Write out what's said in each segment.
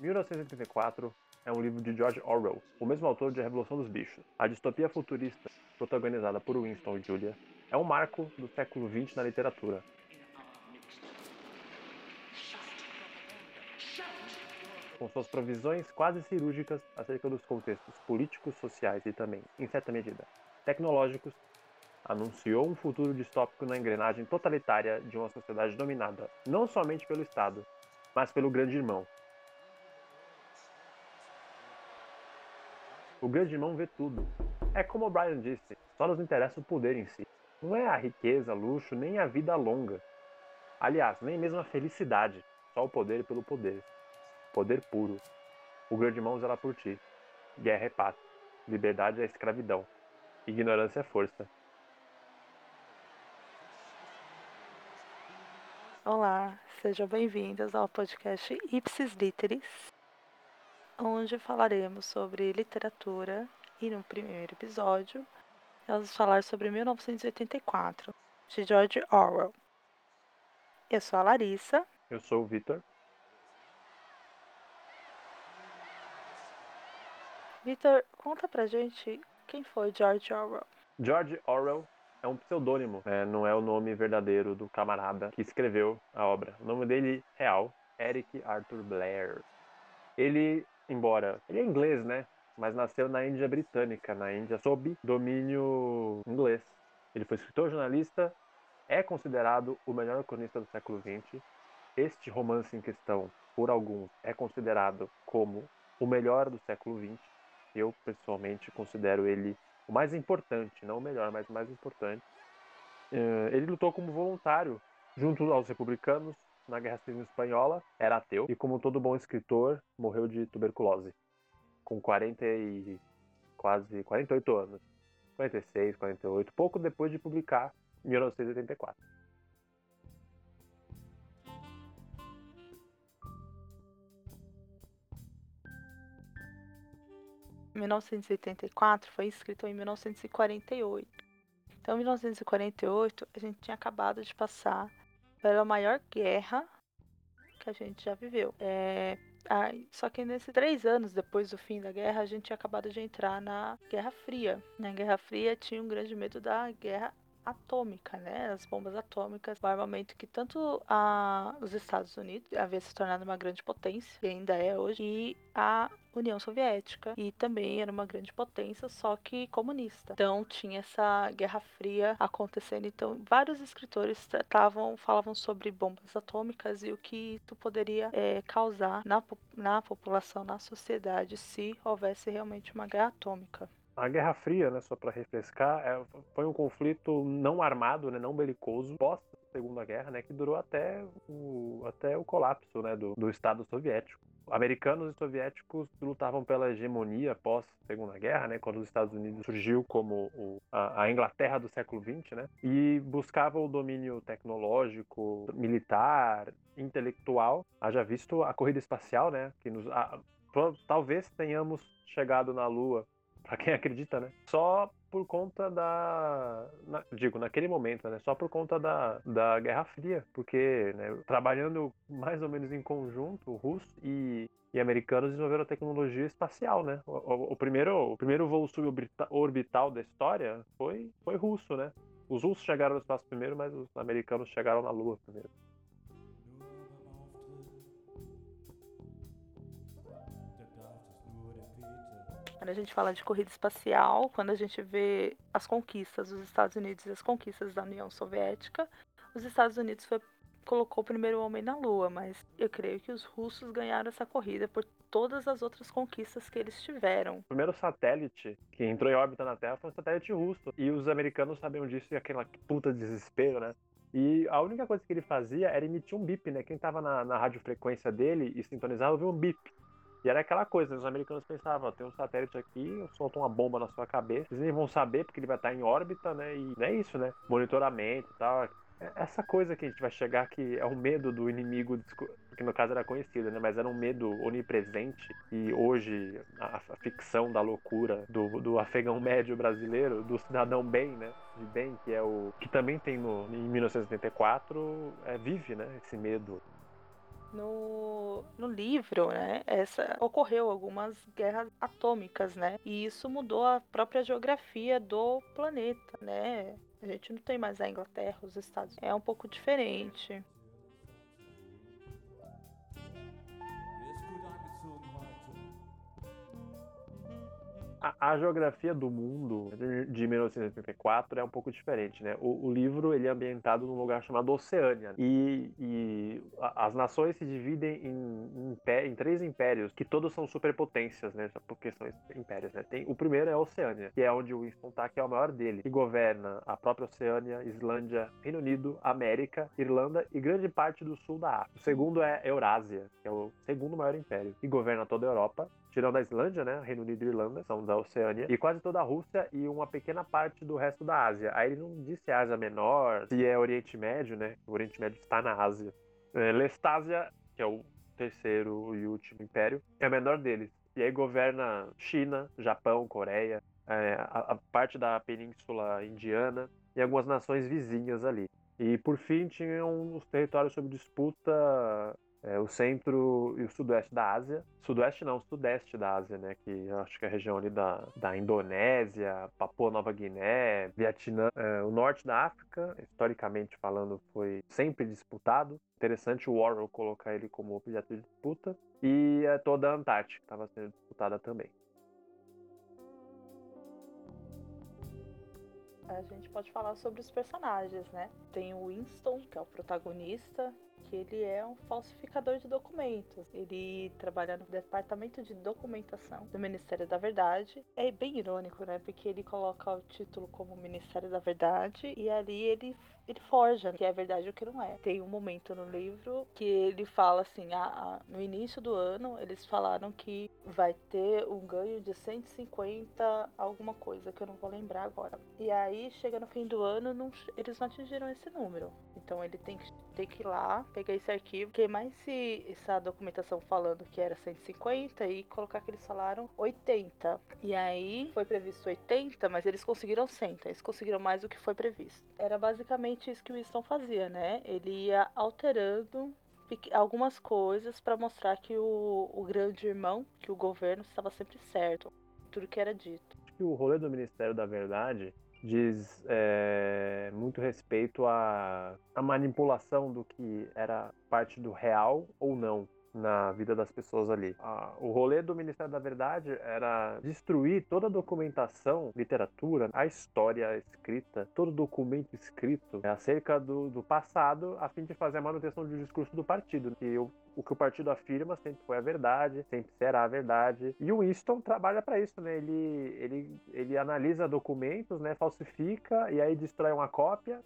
1984 é um livro de George Orwell, o mesmo autor de A Revolução dos Bichos. A distopia futurista, protagonizada por Winston e Julia, é um marco do século XX na literatura. Com suas provisões quase cirúrgicas acerca dos contextos políticos, sociais e também, em certa medida, tecnológicos, anunciou um futuro distópico na engrenagem totalitária de uma sociedade dominada não somente pelo Estado, mas pelo Grande Irmão, O grande irmão vê tudo. É como o Brian disse, só nos interessa o poder em si. Não é a riqueza, luxo, nem a vida longa. Aliás, nem mesmo a felicidade. Só o poder pelo poder. Poder puro. O grande irmão zela por ti. Guerra é paz. Liberdade é escravidão. Ignorância é força. Olá, sejam bem-vindos ao podcast Ipsis Literis onde falaremos sobre literatura e no primeiro episódio vamos falar sobre 1984, de George Orwell. Eu sou a Larissa. Eu sou o Vitor. Vitor, conta pra gente quem foi George Orwell. George Orwell é um pseudônimo, né? não é o nome verdadeiro do camarada que escreveu a obra. O nome dele real, Eric Arthur Blair. Ele embora ele é inglês, né? Mas nasceu na Índia Britânica, na Índia sob domínio inglês. Ele foi escritor, jornalista, é considerado o melhor cronista do século XX. Este romance em questão, por alguns, é considerado como o melhor do século XX. Eu, pessoalmente, considero ele o mais importante, não o melhor, mas o mais importante. Eh, ele lutou como voluntário junto aos republicanos na Guerra Civil Espanhola, era ateu e, como todo bom escritor, morreu de tuberculose com 40 e quase 48 anos. 46, 48, pouco depois de publicar 1984. Em 1984 foi escrito em 1948. Então, em 1948, a gente tinha acabado de passar pela maior guerra que a gente já viveu. É, ah, só que nesses três anos depois do fim da guerra, a gente tinha acabado de entrar na Guerra Fria. Na Guerra Fria tinha um grande medo da guerra atômica, né? As bombas atômicas, o armamento que tanto a, os Estados Unidos havia se tornado uma grande potência, e ainda é hoje, e a União Soviética, e também era uma grande potência, só que comunista. Então tinha essa Guerra Fria acontecendo. Então vários escritores tratavam, falavam sobre bombas atômicas e o que isso poderia é, causar na, na população, na sociedade, se houvesse realmente uma guerra atômica a Guerra Fria, né, só para refrescar, é, foi um conflito não armado, né, não belicoso, pós Segunda Guerra, né, que durou até o, até o colapso né, do, do Estado Soviético. Americanos e soviéticos lutavam pela hegemonia pós Segunda Guerra, né, quando os Estados Unidos surgiu como o, a, a, Inglaterra do século XX, né, e buscava o domínio tecnológico, militar, intelectual. Haja visto a corrida espacial, né, que nos, a, talvez tenhamos chegado na Lua para quem acredita, né? Só por conta da. Na, digo, naquele momento, né? Só por conta da, da Guerra Fria. Porque, né, trabalhando mais ou menos em conjunto, russos e, e americanos desenvolveram a tecnologia espacial, né? O, o, o, primeiro, o primeiro voo suborbital da história foi, foi russo, né? Os russos chegaram no espaço primeiro, mas os americanos chegaram na Lua primeiro. Quando a gente fala de corrida espacial, quando a gente vê as conquistas dos Estados Unidos e as conquistas da União Soviética, os Estados Unidos foi, colocou o primeiro homem na Lua, mas eu creio que os russos ganharam essa corrida por todas as outras conquistas que eles tiveram. O primeiro satélite que entrou em órbita na Terra foi um satélite russo. E os americanos sabiam disso e aquela puta desespero, né? E a única coisa que ele fazia era emitir um bip, né? Quem tava na, na radiofrequência dele e sintonizava ouvia um bip. E era aquela coisa, os americanos pensavam, tem um satélite aqui, eu solto uma bomba na sua cabeça, eles nem vão saber porque ele vai estar em órbita, né? E é isso, né? Monitoramento e tal. É essa coisa que a gente vai chegar que é o medo do inimigo, que no caso era conhecido, né? Mas era um medo onipresente e hoje a, a ficção da loucura do, do afegão médio brasileiro, do cidadão bem, né? De bem, que é o que também tem no, em 1984, é, vive, né? Esse medo no, no livro, né, essa ocorreu algumas guerras atômicas, né? E isso mudou a própria geografia do planeta, né? A gente não tem mais a Inglaterra, os Estados. É um pouco diferente. A, a, geografia do mundo de 1984 é um pouco diferente, né? O, o livro ele é ambientado num lugar chamado Oceânia e, e a, as nações se dividem em, em, em, três impérios que todos são superpotências, né? Porque são impérios, né? Tem, o primeiro é a Oceânia, que é onde o Winston tá, que é o maior dele, que governa a própria Oceânia, Islândia, Reino Unido, América, Irlanda e grande parte do sul da África. O segundo é Eurásia, que é o segundo maior império, que governa toda a Europa tirando a Islândia, né, Reino Unido e Irlanda, são da Oceânia, e quase toda a Rússia e uma pequena parte do resto da Ásia. Aí ele não disse Ásia Menor, se é Oriente Médio, né, o Oriente Médio está na Ásia. É, Lestásia, que é o terceiro e último império, é o menor deles. E aí governa China, Japão, Coreia, é, a, a parte da Península Indiana e algumas nações vizinhas ali. E por fim tinham os territórios sob disputa é, o centro e o sudoeste da Ásia. Sudoeste não, sudeste da Ásia, né? Que acho que é a região ali da, da Indonésia, Papua Nova Guiné, Vietnã. É, o norte da África, historicamente falando, foi sempre disputado. Interessante o Warhol colocar ele como objeto de disputa. E é, toda a Antártica estava sendo disputada também. A gente pode falar sobre os personagens, né? Tem o Winston, que é o protagonista, que ele é um falsificador de documentos. Ele trabalha no departamento de documentação do Ministério da Verdade. É bem irônico, né? Porque ele coloca o título como Ministério da Verdade e ali ele ele forja que é verdade ou que não é. Tem um momento no livro que ele fala assim: ah, ah, no início do ano eles falaram que vai ter um ganho de 150 alguma coisa que eu não vou lembrar agora. E aí chega no fim do ano, não, eles não atingiram esse número. Então ele tem que, tem que ir lá, pegar esse arquivo, que mais se essa documentação falando que era 150 e colocar que eles falaram 80. E aí foi previsto 80, mas eles conseguiram 100, então eles conseguiram mais do que foi previsto. Era basicamente isso que o Winston fazia, né? Ele ia alterando algumas coisas para mostrar que o, o grande irmão, que o governo estava sempre certo, tudo que era dito. O rolê do Ministério da Verdade diz é, muito respeito à, à manipulação do que era parte do real ou não na vida das pessoas ali. Ah, o rolê do Ministério da Verdade era destruir toda a documentação, literatura, a história escrita, todo documento escrito acerca do, do passado, a fim de fazer a manutenção do discurso do partido. E o, o que o partido afirma sempre foi a verdade, sempre será a verdade. E o Winston trabalha para isso, né? Ele, ele, ele analisa documentos, né? Falsifica e aí destrói uma cópia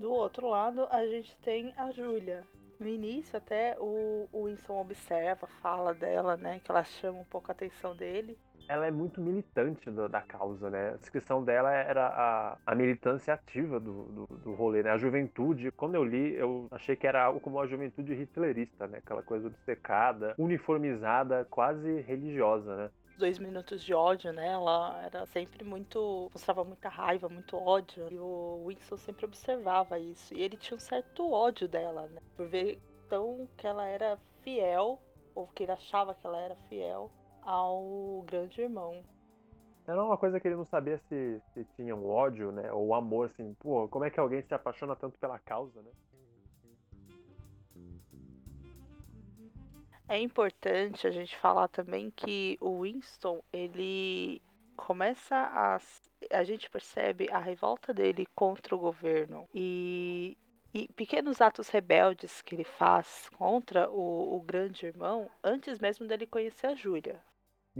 Do outro lado, a gente tem a Júlia. No início, até o, o Winston observa, fala dela, né? Que ela chama um pouco a atenção dele. Ela é muito militante da causa, né? A descrição dela era a, a militância ativa do, do, do, rolê, né? A juventude. Quando eu li, eu achei que era algo como a juventude hitlerista, né? Aquela coisa obcecada, uniformizada, quase religiosa, né? Dois minutos de ódio, né? Ela era sempre muito. mostrava muita raiva, muito ódio. E o Winston sempre observava isso. E ele tinha um certo ódio dela, né? Por ver tão que ela era fiel, ou que ele achava que ela era fiel ao grande irmão. Era uma coisa que ele não sabia se, se tinha um ódio, né? Ou amor, assim, pô, como é que alguém se apaixona tanto pela causa, né? É importante a gente falar também que o Winston, ele começa a. A gente percebe a revolta dele contra o governo e, e pequenos atos rebeldes que ele faz contra o, o grande irmão antes mesmo dele conhecer a Júlia.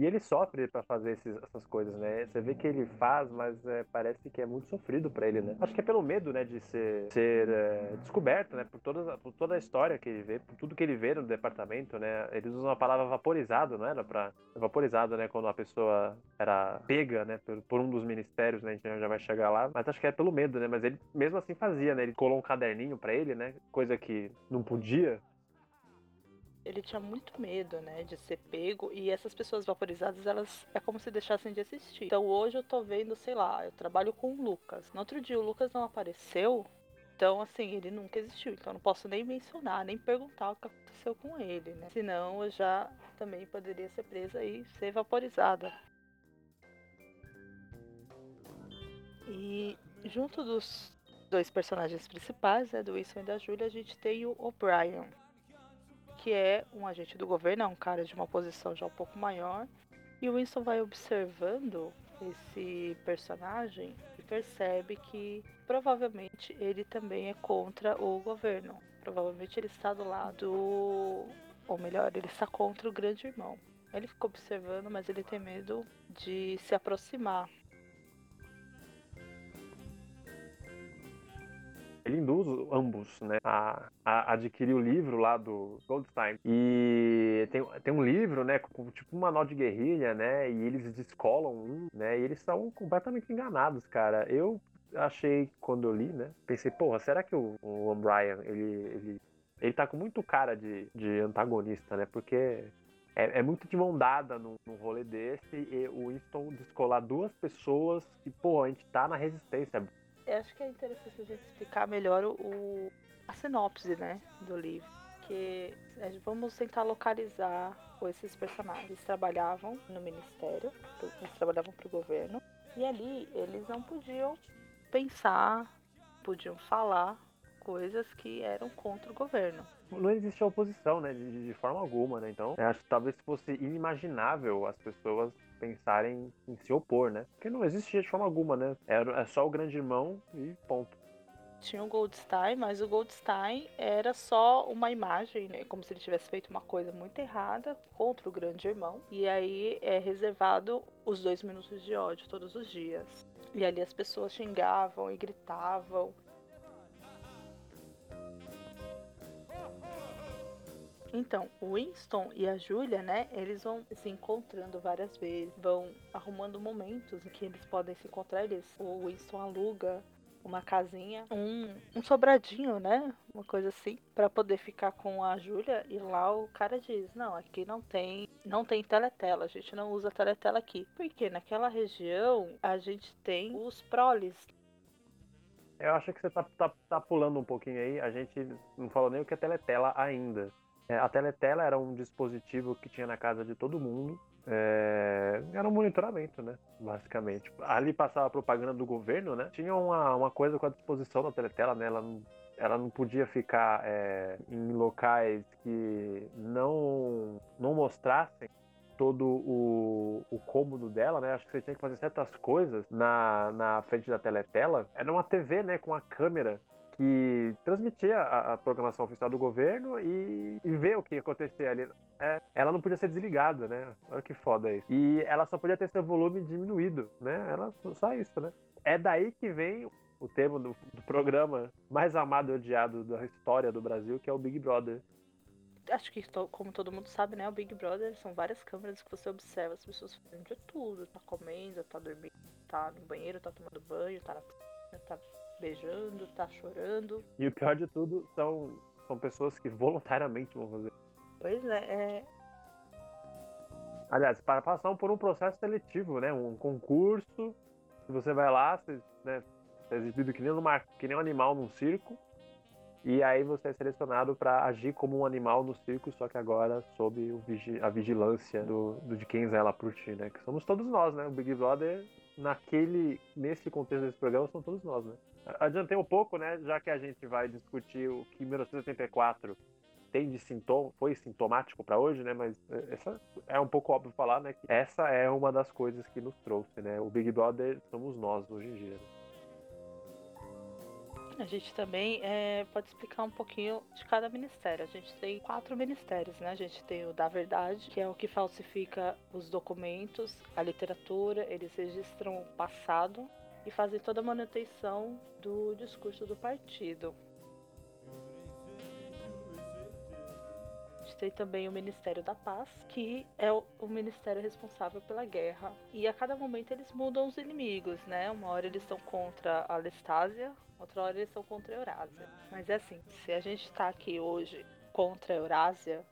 E ele sofre para fazer esses, essas coisas, né? Você vê que ele faz, mas é, parece que é muito sofrido para ele, né? Acho que é pelo medo, né, de ser, ser é, descoberto, né? Por toda, por toda a história que ele vê, por tudo que ele vê no departamento, né? Eles usam a palavra vaporizado, não era? Pra, vaporizado, né? Quando a pessoa era pega, né? Por, por, um dos ministérios, né? A gente já vai chegar lá. Mas acho que é pelo medo, né? Mas ele mesmo assim fazia, né? Ele colou um caderninho para ele, né? Coisa que não podia ele tinha muito medo, né, de ser pego e essas pessoas vaporizadas, elas é como se deixassem de existir. Então hoje eu tô vendo, sei lá, eu trabalho com o Lucas. No outro dia o Lucas não apareceu, então assim, ele nunca existiu. Então não posso nem mencionar, nem perguntar o que aconteceu com ele, né? Senão eu já também poderia ser presa e ser vaporizada. E junto dos dois personagens principais, né, do Wilson e da Julia, a gente tem o O'Brien, que é um agente do governo, é um cara de uma posição já um pouco maior. E o Winston vai observando esse personagem e percebe que provavelmente ele também é contra o governo. Provavelmente ele está do lado, ou melhor, ele está contra o grande irmão. Ele fica observando, mas ele tem medo de se aproximar ele induz ambos né, a, a, adquirir o livro lá do Goldstein. E tem, tem um livro, né, com tipo um manual de guerrilha, né, e eles descolam um, né, e eles são completamente enganados, cara. Eu achei, quando eu li, né, pensei, porra, será que o, o O'Brien, ele, ele, ele tá com muito cara de, de antagonista, né, porque é, é, muito de mão dada num, num rolê desse e o Winston descolar duas pessoas que, pô, a gente tá na resistência acho que é interessante a gente explicar melhor o, a sinopse, né, do livro. Que vamos tentar localizar esses personagens. Eles trabalhavam no ministério, eles trabalhavam para o governo, e ali eles não podiam pensar, podiam falar coisas que eram contra o governo. Não existia oposição, né, de, de forma alguma, né? Então, acho que talvez fosse inimaginável as pessoas pensarem em se opor, né? Porque não existia de forma alguma, né? É só o grande irmão e ponto. Tinha o Goldstein, mas o Goldstein era só uma imagem, né? Como se ele tivesse feito uma coisa muito errada contra o grande irmão. E aí é reservado os dois minutos de ódio todos os dias. E ali as pessoas xingavam e gritavam Então, o Winston e a Julia, né, eles vão se encontrando várias vezes, vão arrumando momentos em que eles podem se encontrar. Eles, o Winston aluga uma casinha, um, um sobradinho, né? Uma coisa assim, para poder ficar com a Júlia. E lá o cara diz: Não, aqui não tem, não tem teletela, a gente não usa teletela aqui. Porque naquela região a gente tem os proles. Eu acho que você tá, tá, tá pulando um pouquinho aí. A gente não falou nem o que é teletela ainda. É, a teletela era um dispositivo que tinha na casa de todo mundo. É, era um monitoramento, né? Basicamente. Ali passava a propaganda do governo, né? Tinha uma, uma coisa com a disposição da teletela, né? Ela não, ela não podia ficar é, em locais que não, não mostrassem todo o, o cômodo dela, né? Acho que você tinha que fazer certas coisas na, na frente da teletela. Era uma TV, né? Com a câmera que transmitia a, a, programação oficial do governo e, e ver o que acontecia ali. É, ela não podia ser desligada, né? Olha que foda isso. E ela só podia ter seu volume diminuído, né? Ela, só isso, né? É daí que vem o termo do, do programa mais amado e odiado da história do Brasil, que é o Big Brother acho que como todo mundo sabe, né, o Big Brother são várias câmeras que você observa as pessoas fazendo de tudo, tá comendo, tá dormindo, tá no banheiro, tá tomando banho, tá na piscina, tá beijando, tá chorando. E o pior de tudo são, são pessoas que voluntariamente vão fazer. Pois é, é. Aliás, para passar por um processo seletivo, né? Um concurso. Se você vai lá, você, né, é exibido que nem, numa, que nem um animal num circo. E aí você é selecionado para agir como um animal no circo, só que agora sob vigi a vigilância do, do, de quem zela por ti, né? Que somos todos nós, né? O Big Brother, naquele, nesse contexto desse programa, são todos nós, né? Adiantei um pouco, né? Já que a gente vai discutir o que 1984 tem de sintoma, foi sintomático para hoje, né? Mas é, essa é um pouco óbvio falar, né? Que essa é uma das coisas que nos trouxe, né? O Big Brother somos nós hoje em dia. A gente também é, pode explicar um pouquinho de cada ministério. A gente tem quatro ministérios, né? A gente tem o da verdade, que é o que falsifica os documentos, a literatura, eles registram o passado e fazem toda a manutenção do discurso do partido. Tem também o Ministério da Paz, que é o, ministério responsável pela guerra. E a cada momento eles mudam os inimigos, né? Uma hora eles estão contra a Lestásia, outra hora eles estão contra a Eurásia. Mas é assim, se a gente está aqui hoje contra a Eurásia,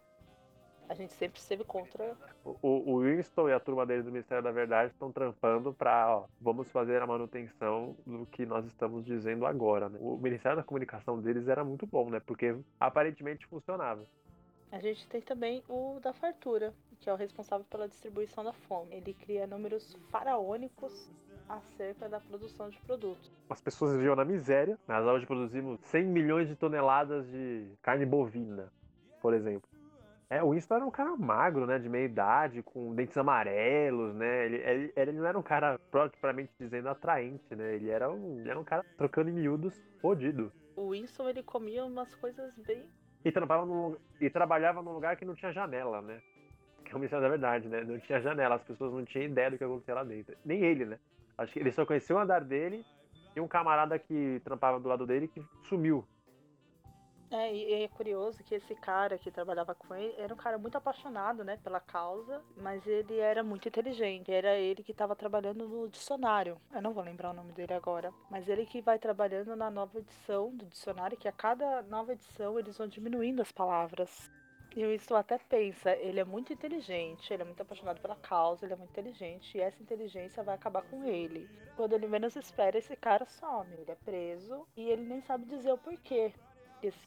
A gente sempre esteve contra. O, o Winston e a turma dele do Ministério da Verdade estão trampando para, ó, vamos fazer a manutenção do que nós estamos dizendo agora, né? O Ministério da Comunicação deles era muito bom, né? Porque aparentemente funcionava. A gente tem também o da fartura, que é o responsável pela distribuição da fome. Ele cria números faraônicos acerca da produção de produtos. As pessoas viviam na miséria. Nós hoje produzimos 100 milhões de toneladas de carne bovina, por exemplo. É, o Winston era um cara magro, né, de meia idade, com dentes amarelos, né, ele, ele, ele não era um cara propriamente dizendo atraente, né, ele era um, ele era um cara trocando em miúdos fodido. O Winston, ele comia umas coisas bem... E trabalhava, num, e trabalhava num lugar que não tinha janela, né, que é o mistério da verdade, né, não tinha janela, as pessoas não tinham ideia do que acontecia lá dentro, nem ele, né. Acho que ele só conheceu o andar dele e um camarada que trampava do lado dele que sumiu é, e é curioso que esse cara que trabalhava com ele era um cara muito apaixonado, né, pela causa, mas ele era muito inteligente. Era ele que estava trabalhando no dicionário. Eu não vou lembrar o nome dele agora, mas ele que vai trabalhando na nova edição do dicionário, que a cada nova edição eles vão diminuindo as palavras. E o Winston até pensa, ele é muito inteligente, ele é muito apaixonado pela causa, ele é muito inteligente, e essa inteligência vai acabar com ele. Quando ele menos espera, esse cara some, ele é preso e ele nem sabe dizer o porquê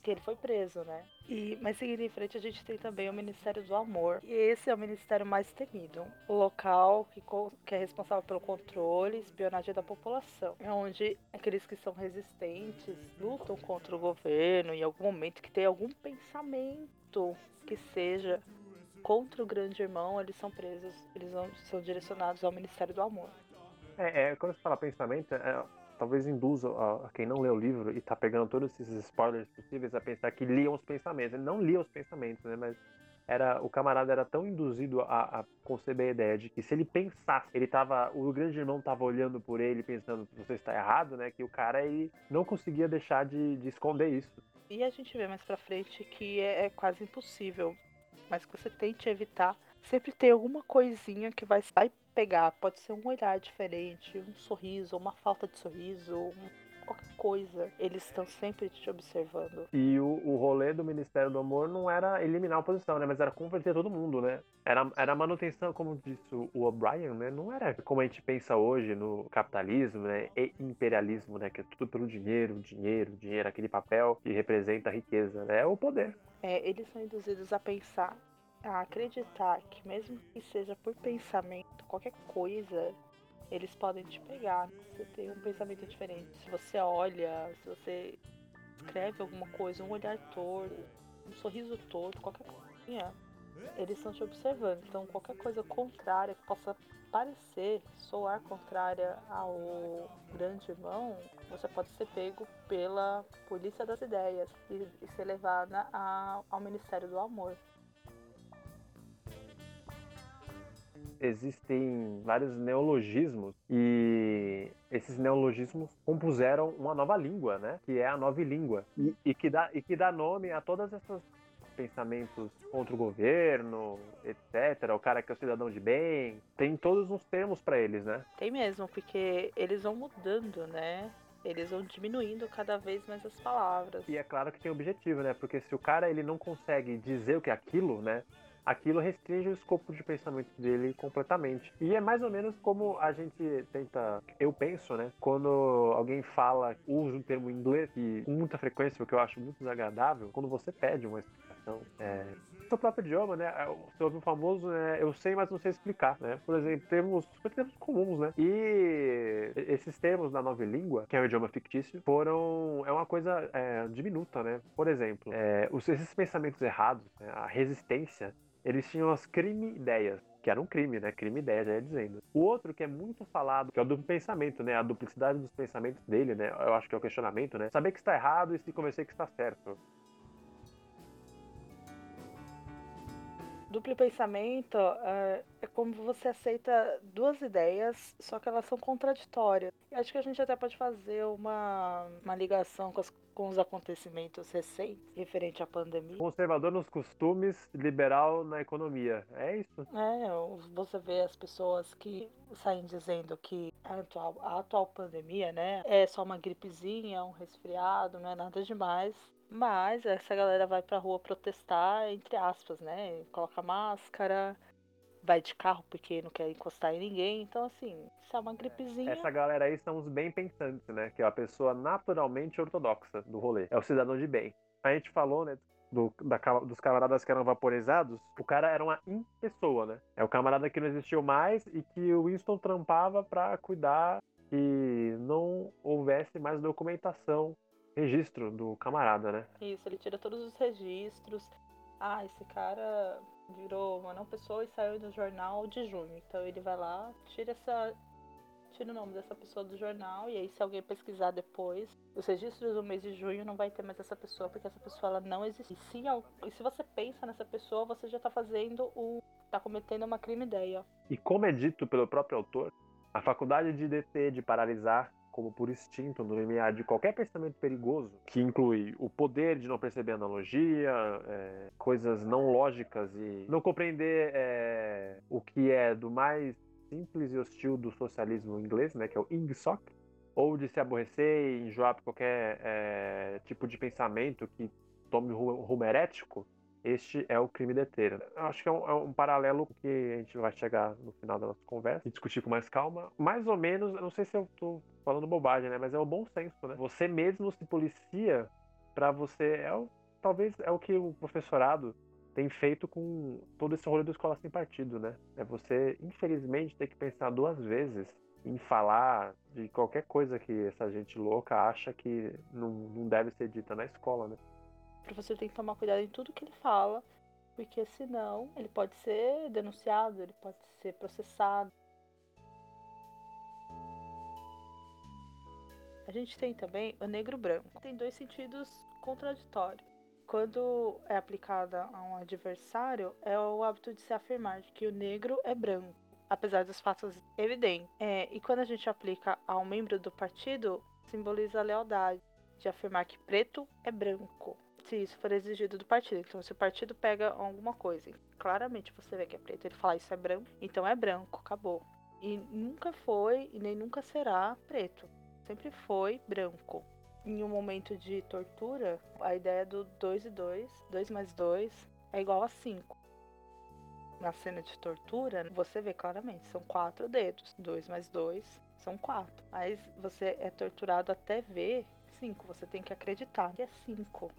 que ele foi preso, né? E, mas seguindo em frente, a gente tem também o Ministério do Amor. E esse é o ministério mais temido. O local que, que é responsável pelo controle e espionagem da população. É onde aqueles que são resistentes lutam contra o governo em algum momento que tem algum pensamento que seja contra o grande irmão, eles são presos, eles são direcionados ao Ministério do Amor. É, é quando você fala pensamento, é, talvez induza a, a, quem não lê o livro e está pegando todos esses spoilers possíveis a pensar que liam os pensamentos. Ele não lia os pensamentos, né? Mas era o camarada era tão induzido a, a, conceber a ideia de que se ele pensasse, ele tava, o grande irmão estava olhando por ele pensando você está errado, né? Que o cara ele não conseguia deixar de, de esconder isso. E a gente vê mais para frente que é, é quase impossível, mas que você tente evitar sempre tem alguma coisinha que vai, vai pegar. Pode ser um olhar diferente, um sorriso, uma falta de sorriso, um, qualquer coisa. Eles estão sempre te observando. E o, o rolê do Ministério do Amor não era eliminar a oposição, né? Mas era converter todo mundo, né? Era, era manutenção, como disse o O'Brien, né? Não era como a gente pensa hoje no capitalismo, né? E imperialismo, né? Que é tudo pelo dinheiro, dinheiro, dinheiro, aquele papel que representa a riqueza, né? É o poder. É, eles são induzidos a pensar a acreditar que mesmo que seja por pensamento, qualquer coisa, eles podem te pegar. Você tem um pensamento diferente. Se você olha, se você escreve alguma coisa, um olhar torto, um sorriso torto, qualquer coisa, eles estão te observando. Então qualquer coisa contrária que possa parecer, soar contrária ao grande irmão, você pode ser pego pela polícia das ideias e, e ser levada ao Ministério do Amor. Existem vários neologismos e esses neologismos compuseram uma nova língua, né? Que é a nova língua e, e, que dá e que dá nome a todas essas pensamentos contra o governo, etc. O cara que é o cidadão de bem, tem todos uns termos para eles, né? Tem mesmo, porque eles vão mudando, né? Eles vão diminuindo cada vez mais as palavras. E é claro que tem objetivo, né? Porque se o cara ele não consegue dizer o que é aquilo, né? Aquilo restringe o escopo de pensamento dele completamente. E é mais ou menos como a gente tenta, eu penso, né? Quando alguém fala, usa um termo em inglês e com muita frequência, o que eu acho muito desagradável, quando você pede uma explicação, é, seu próprio idioma, né? Você ouve um famoso, né? Eu sei, mas não sei explicar, né? Por exemplo, termos, termos comuns, né? E esses termos da nova língua, que é um idioma fictício, foram é uma coisa é, diminuta, né? Por exemplo, é, esses pensamentos errados, né? a resistência eles tinham as crime-ideias, que era um crime, né? Crime-ideia, já ia dizendo. O outro que é muito falado, que é o duplo pensamento, né? A duplicidade dos pensamentos dele, né? Eu acho que é o questionamento, né? Saber que está errado e se convencer que está certo. Duplo pensamento é, é como você aceita duas ideias, só que elas são contraditórias. Acho que a gente até pode fazer uma, uma ligação com, as, com os acontecimentos recentes referente à pandemia. Conservador nos costumes, liberal na economia. É isso? É, você vê as pessoas que saem dizendo que a atual, a atual pandemia, né, é só uma gripezinha, um resfriado, não é nada demais Mas essa galera vai pra rua protestar, entre aspas, né? Coloca máscara, vai de carro porque não quer encostar em ninguém. Então, assim, se é uma gripezinha. Essa galera aí são os bem pensantes, né? Que é a pessoa naturalmente ortodoxa do rolê. É o cidadão de bem. A gente falou, né? Do, da, dos camaradas que eram vaporizados, o cara era uma pessoa, né? É o camarada que não existiu mais e que o Winston trampava para cuidar que não houvesse mais documentação, registro do camarada, né? Isso, ele tira todos os registros. Ah, esse cara virou uma não pessoa e saiu do jornal de junho. Então ele vai lá, tira essa. Tira o nome dessa pessoa do jornal e aí se alguém pesquisar depois, os registros do mês de junho não vai ter mais essa pessoa, porque essa pessoa ela não existe. E se, e se você pensa nessa pessoa, você já tá fazendo o. tá cometendo uma crime ideia. E como é dito pelo próprio autor, a faculdade de deter, de paralisar, como por instinto, no limiar de qualquer pensamento perigoso, que inclui o poder de não perceber analogia, é, coisas não lógicas e não compreender é, o que é do mais simples e hostil do socialismo inglês, né, que é o ingsoc, ou de se aborrecer e enjoar por qualquer é, tipo de pensamento que tome rumo herético, este é o crime deter. Eu acho que é um, é um, paralelo que a gente vai chegar no final da nossa conversa e discutir com mais calma. Mais ou menos, não sei se eu tô falando bobagem, né? Mas é o bom senso, né? Você mesmo se policia para você. É o, talvez é o que o professorado tem feito com todo esse rolê do escola sem partido, né? É você, infelizmente, ter que pensar duas vezes em falar de qualquer coisa que essa gente louca acha que não, não deve ser dita na escola, né? Professor tem que tomar cuidado em tudo que ele fala, porque senão ele pode ser denunciado, ele pode ser processado. A gente tem também o negro branco. Tem dois sentidos contraditórios. Quando é aplicada a um adversário, é o hábito de se afirmar de que o negro é branco, apesar dos fatos evidentes. É, e quando a gente aplica a um membro do partido, simboliza a lealdade, de afirmar que preto é branco se isso for exigido do partido. Então, se o partido pega alguma coisa, claramente você vê que é preto, ele fala isso é branco, então é branco, acabou. E nunca foi e nem nunca será preto. Sempre foi branco. Em um momento de tortura, a ideia do 2 e 2, 2 mais 2 é igual a 5. Na cena de tortura, você vê claramente, são quatro dedos. 2 mais 2 são quatro. Aí você é torturado até ver 5. Você tem que acreditar que é 5.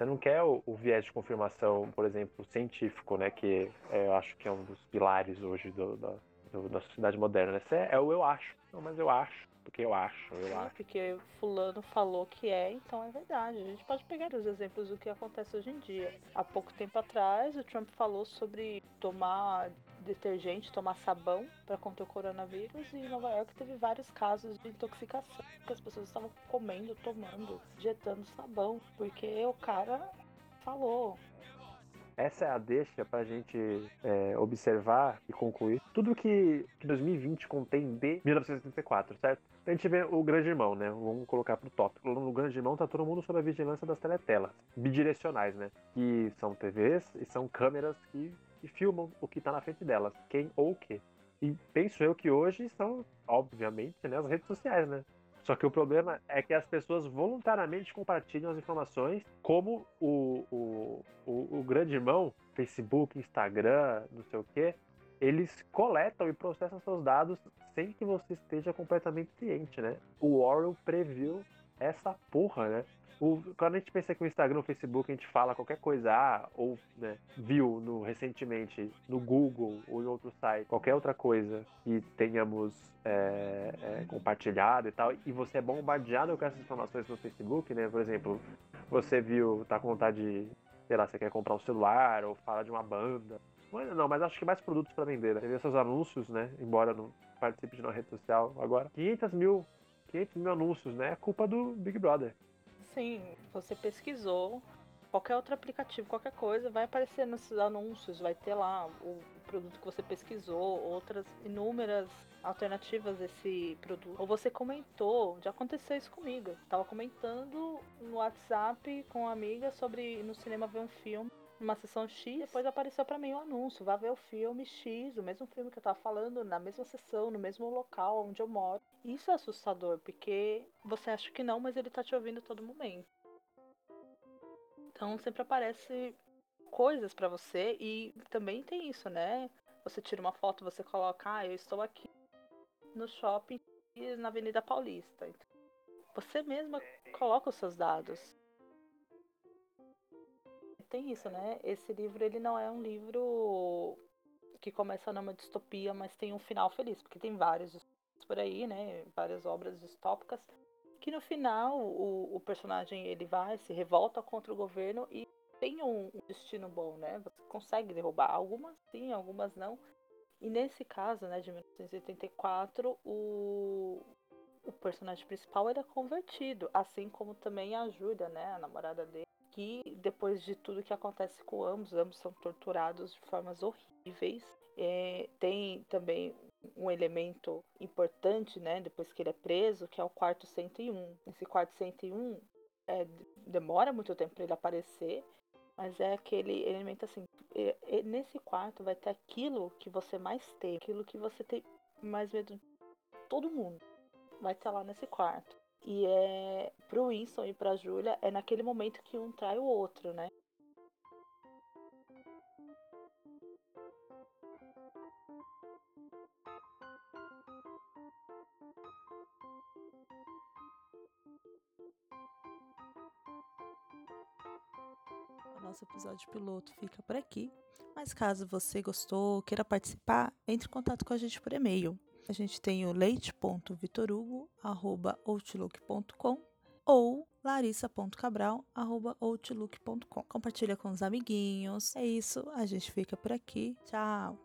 Você não quer o, o, viés de confirmação, por exemplo, científico, né? Que é, eu acho que é um dos pilares hoje do, da, do, da sociedade moderna. Né? Você é, é o eu acho. Não, mas eu acho. Porque eu acho, eu Sim, acho. Porque fulano falou que é, então é verdade. A gente pode pegar os exemplos do que acontece hoje em dia. Há pouco tempo atrás, o Trump falou sobre tomar detergente, tomar sabão para conter o coronavírus e em Nova York teve vários casos de intoxicação, que as pessoas estavam comendo, tomando, injetando sabão, porque o cara falou. Essa é a deixa para a gente é, observar e concluir tudo que, que 2020 contém de 1974, certo? A gente vê o Grande Irmão, né? Vamos colocar pro tópico. No Grande Irmão tá todo mundo sob a vigilância das teletelas, bidirecionais, né? Que são TVs e são câmeras que e filmam o que está na frente delas, quem ou o que. E penso eu que hoje são, obviamente, né, as redes sociais, né? Só que o problema é que as pessoas voluntariamente compartilham as informações, como o, o, o, o grande irmão, Facebook, Instagram, não sei o quê, eles coletam e processam seus dados sem que você esteja completamente ciente, né? O Orwell previu essa porra, né? O, quando a gente pensa que o Instagram, o Facebook, a gente fala qualquer coisa, ah, ou né, viu no, recentemente no Google ou em outro site, qualquer outra coisa que tenhamos é, é, compartilhado e tal, e você é bombardeado com essas informações no Facebook, né? Por exemplo, você viu, tá com vontade de, sei lá, você quer comprar um celular ou fala de uma banda. Não, mas acho que mais produtos para vender. Né? Vê seus anúncios, né? Embora não participe de uma rede social agora. 500 mil, 500 mil anúncios, né? É culpa do Big Brother assim, você pesquisou, qualquer outro aplicativo, qualquer coisa, vai aparecer nesses anúncios, vai ter lá o produto que você pesquisou, outras inúmeras alternativas desse produto. Ou você comentou, já aconteceu isso comigo. Tava comentando no WhatsApp com uma amiga sobre ir no cinema ver um filme. Numa sessão X, depois apareceu para mim o um anúncio, vá ver o filme X, o mesmo filme que eu tava falando, na mesma sessão, no mesmo local onde eu moro. Isso é assustador, porque você acha que não, mas ele tá te ouvindo a todo momento. Então sempre aparece coisas para você e também tem isso, né? Você tira uma foto, você coloca, ah, eu estou aqui no shopping na Avenida Paulista. Você mesma coloca os seus dados tem isso, né? Esse livro ele não é um livro que começa numa distopia, mas tem um final feliz, porque tem vários por aí, né? Várias obras distópicas que no final o, o personagem ele vai se revolta contra o governo e tem um, um destino bom, né? Você consegue derrubar algumas sim, algumas não. E nesse caso, né, de 1984, o, o personagem principal é convertido, assim como também a né, a namorada dele que depois de tudo que acontece com ambos, ambos são torturados de formas horríveis. É, tem também um elemento importante, né, depois que ele é preso, que é o quarto 101. Esse quarto 101 é, demora muito tempo para ele aparecer, mas é aquele elemento assim, é, é, nesse quarto vai ter aquilo que você mais tem, aquilo que você tem mais medo de todo mundo. Vai estar lá nesse quarto. E é pro Winston e pra Julia é naquele momento que um trai o outro, né? nosso episódio piloto fica por aqui. Mas caso você gostou, queira participar, entre em contato com a gente por e-mail a gente tem o leite.vitorugo.outlook.com ou larissa.cabral.outlook.com. Compartilha com os amiguinhos. É isso, a gente fica por aqui. Tchau!